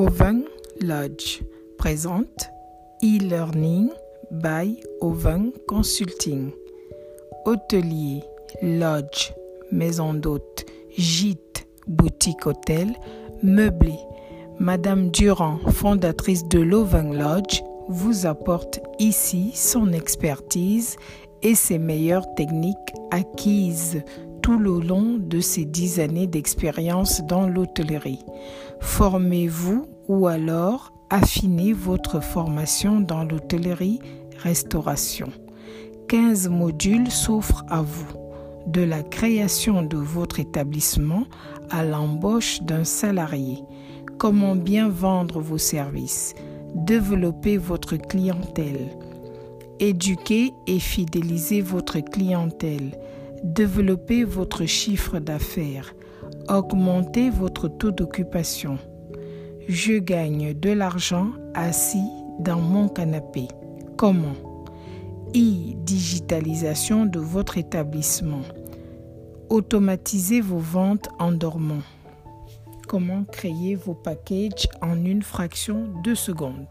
Oven Lodge présente e-learning by Oven Consulting. Hôtelier, lodge, maison d'hôte, gîte, boutique hôtel, meublé. Madame Durand, fondatrice de l'Oven Lodge, vous apporte ici son expertise et ses meilleures techniques acquises tout le long de ces dix années d'expérience dans l'hôtellerie. Formez-vous ou alors affinez votre formation dans l'hôtellerie-restauration. 15 modules s'offrent à vous, de la création de votre établissement à l'embauche d'un salarié. Comment bien vendre vos services, développer votre clientèle, éduquer et fidéliser votre clientèle, développer votre chiffre d'affaires, augmenter votre taux d'occupation. Je gagne de l'argent assis dans mon canapé. Comment? E-digitalisation de votre établissement. Automatisez vos ventes en dormant. Comment créer vos packages en une fraction de seconde?